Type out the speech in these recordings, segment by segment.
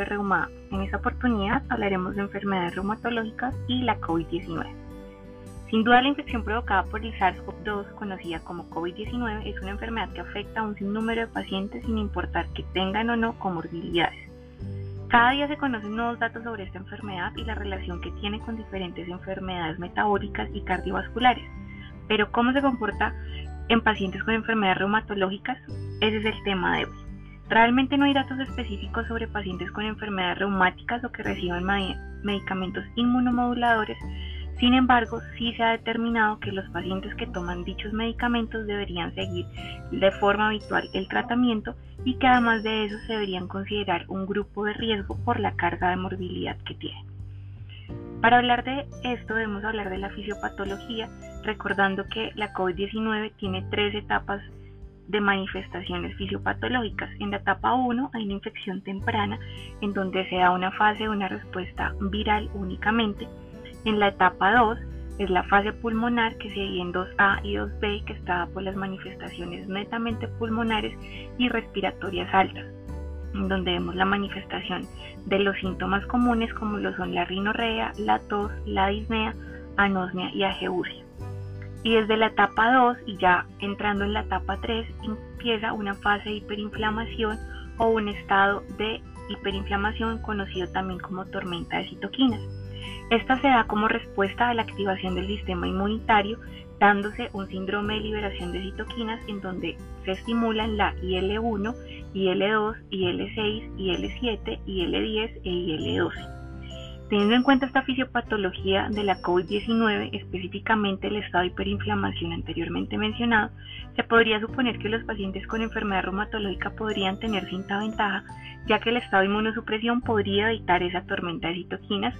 de Reuma. En esta oportunidad hablaremos de enfermedades reumatológicas y la COVID-19. Sin duda la infección provocada por el SARS-CoV-2, conocida como COVID-19, es una enfermedad que afecta a un sinnúmero de pacientes sin importar que tengan o no comorbilidades. Cada día se conocen nuevos datos sobre esta enfermedad y la relación que tiene con diferentes enfermedades metabólicas y cardiovasculares. Pero ¿cómo se comporta en pacientes con enfermedades reumatológicas? Ese es el tema de hoy. Realmente no hay datos específicos sobre pacientes con enfermedades reumáticas o que reciban medicamentos inmunomoduladores. Sin embargo, sí se ha determinado que los pacientes que toman dichos medicamentos deberían seguir de forma habitual el tratamiento y que además de eso se deberían considerar un grupo de riesgo por la carga de morbilidad que tienen. Para hablar de esto debemos hablar de la fisiopatología, recordando que la COVID-19 tiene tres etapas de manifestaciones fisiopatológicas. En la etapa 1 hay una infección temprana en donde se da una fase de una respuesta viral únicamente. En la etapa 2 es la fase pulmonar que se divide en 2A y 2B que está por las manifestaciones netamente pulmonares y respiratorias altas, en donde vemos la manifestación de los síntomas comunes como lo son la rinorrea, la tos, la disnea, anosmia y ageusia. Y desde la etapa 2 y ya entrando en la etapa 3 empieza una fase de hiperinflamación o un estado de hiperinflamación conocido también como tormenta de citoquinas. Esta se da como respuesta a la activación del sistema inmunitario, dándose un síndrome de liberación de citoquinas en donde se estimulan la IL-1, IL-2, IL-6, IL-7, IL-10 e IL-12. Teniendo en cuenta esta fisiopatología de la COVID-19, específicamente el estado de hiperinflamación anteriormente mencionado, se podría suponer que los pacientes con enfermedad reumatológica podrían tener cierta ventaja, ya que el estado de inmunosupresión podría evitar esa tormenta de citoquinas.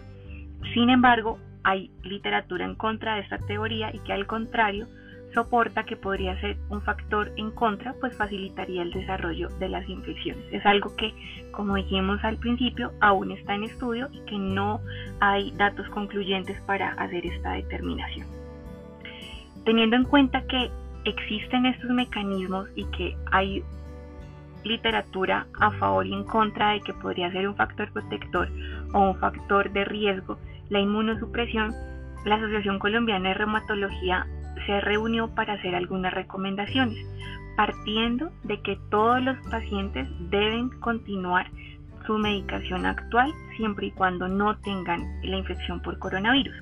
Sin embargo, hay literatura en contra de esta teoría y que al contrario, soporta que podría ser un factor en contra, pues facilitaría el desarrollo de las infecciones. Es algo que, como dijimos al principio, aún está en estudio y que no hay datos concluyentes para hacer esta determinación. Teniendo en cuenta que existen estos mecanismos y que hay literatura a favor y en contra de que podría ser un factor protector o un factor de riesgo, la inmunosupresión, la Asociación Colombiana de Reumatología se reunió para hacer algunas recomendaciones, partiendo de que todos los pacientes deben continuar su medicación actual siempre y cuando no tengan la infección por coronavirus.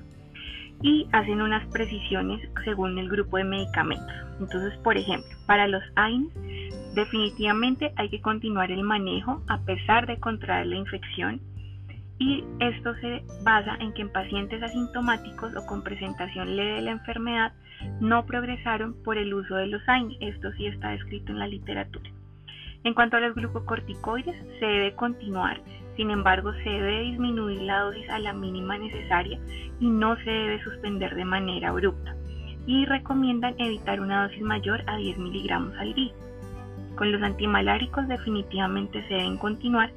Y hacen unas precisiones según el grupo de medicamentos. Entonces, por ejemplo, para los AINES, definitivamente hay que continuar el manejo a pesar de contraer la infección y esto se basa en que en pacientes asintomáticos o con presentación leve de la enfermedad no progresaron por el uso de los AIN. Esto sí está descrito en la literatura. En cuanto a los glucocorticoides, se debe continuar, sin embargo se debe disminuir la dosis a la mínima necesaria y no se debe suspender de manera abrupta. Y recomiendan evitar una dosis mayor a 10 miligramos al día. Con los antimaláricos definitivamente se deben continuar,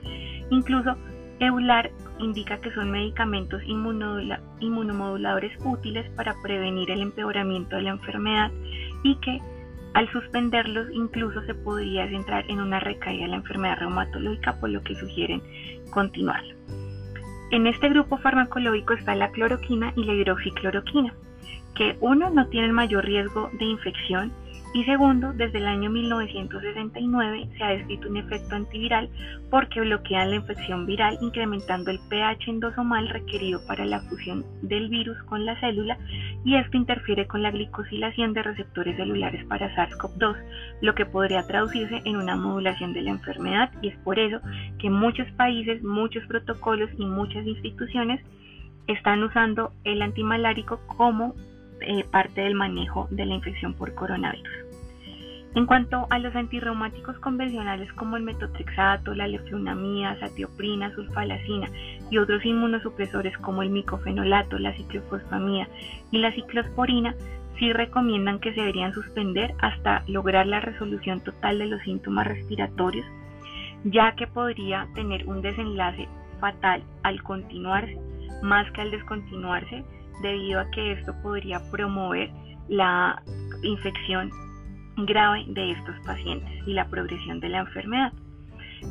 incluso Eular indica que son medicamentos inmunomoduladores útiles para prevenir el empeoramiento de la enfermedad y que al suspenderlos incluso se podría centrar en una recaída de la enfermedad reumatológica, por lo que sugieren continuar. En este grupo farmacológico está la cloroquina y la hidroxicloroquina, que uno no tienen mayor riesgo de infección y segundo, desde el año 1969 se ha descrito un efecto antiviral porque bloquean la infección viral incrementando el pH endosomal requerido para la fusión del virus con la célula y esto interfiere con la glicosilación de receptores celulares para SARS-CoV-2, lo que podría traducirse en una modulación de la enfermedad. Y es por eso que muchos países, muchos protocolos y muchas instituciones están usando el antimalárico como eh, parte del manejo de la infección por coronavirus. En cuanto a los antirreumáticos convencionales como el metotrexato, la leflunomida, satioprina, sulfalacina y otros inmunosupresores como el micofenolato, la ciclofosfamida y la ciclosporina, sí recomiendan que se deberían suspender hasta lograr la resolución total de los síntomas respiratorios, ya que podría tener un desenlace fatal al continuarse más que al descontinuarse, debido a que esto podría promover la infección grave de estos pacientes y la progresión de la enfermedad.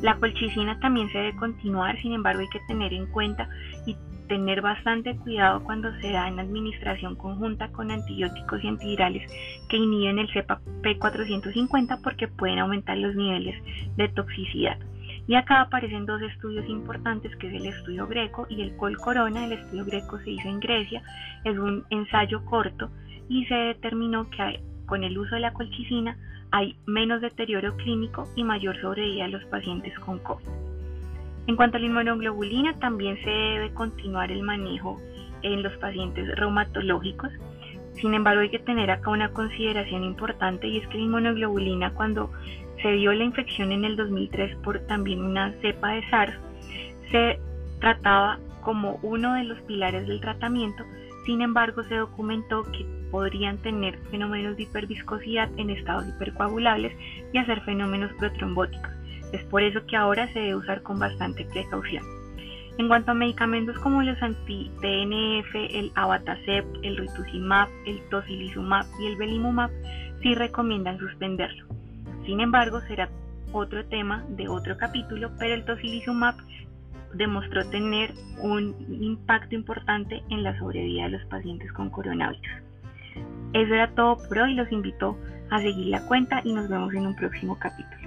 La colchicina también se debe continuar, sin embargo hay que tener en cuenta y tener bastante cuidado cuando se da en administración conjunta con antibióticos y antivirales que inhiben el cepa P450 porque pueden aumentar los niveles de toxicidad. Y acá aparecen dos estudios importantes, que es el estudio greco y el Col Corona. El estudio greco se hizo en Grecia, es un ensayo corto y se determinó que con el uso de la colchicina hay menos deterioro clínico y mayor sobrevida a los pacientes con COVID. En cuanto a la inmunoglobulina, también se debe continuar el manejo en los pacientes reumatológicos. Sin embargo, hay que tener acá una consideración importante y es que la inmunoglobulina cuando se dio la infección en el 2003 por también una cepa de SARS, se trataba como uno de los pilares del tratamiento, sin embargo se documentó que podrían tener fenómenos de hiperviscosidad en estados hipercoagulables y hacer fenómenos protrombóticos. Es por eso que ahora se debe usar con bastante precaución. En cuanto a medicamentos como los anti-TNF, el abatacept, el rituximab, el tocilizumab y el belimumab, sí recomiendan suspenderlo. Sin embargo, será otro tema de otro capítulo, pero el tocilizumab demostró tener un impacto importante en la sobrevida de los pacientes con coronavirus. Eso era todo por hoy, los invito a seguir la cuenta y nos vemos en un próximo capítulo.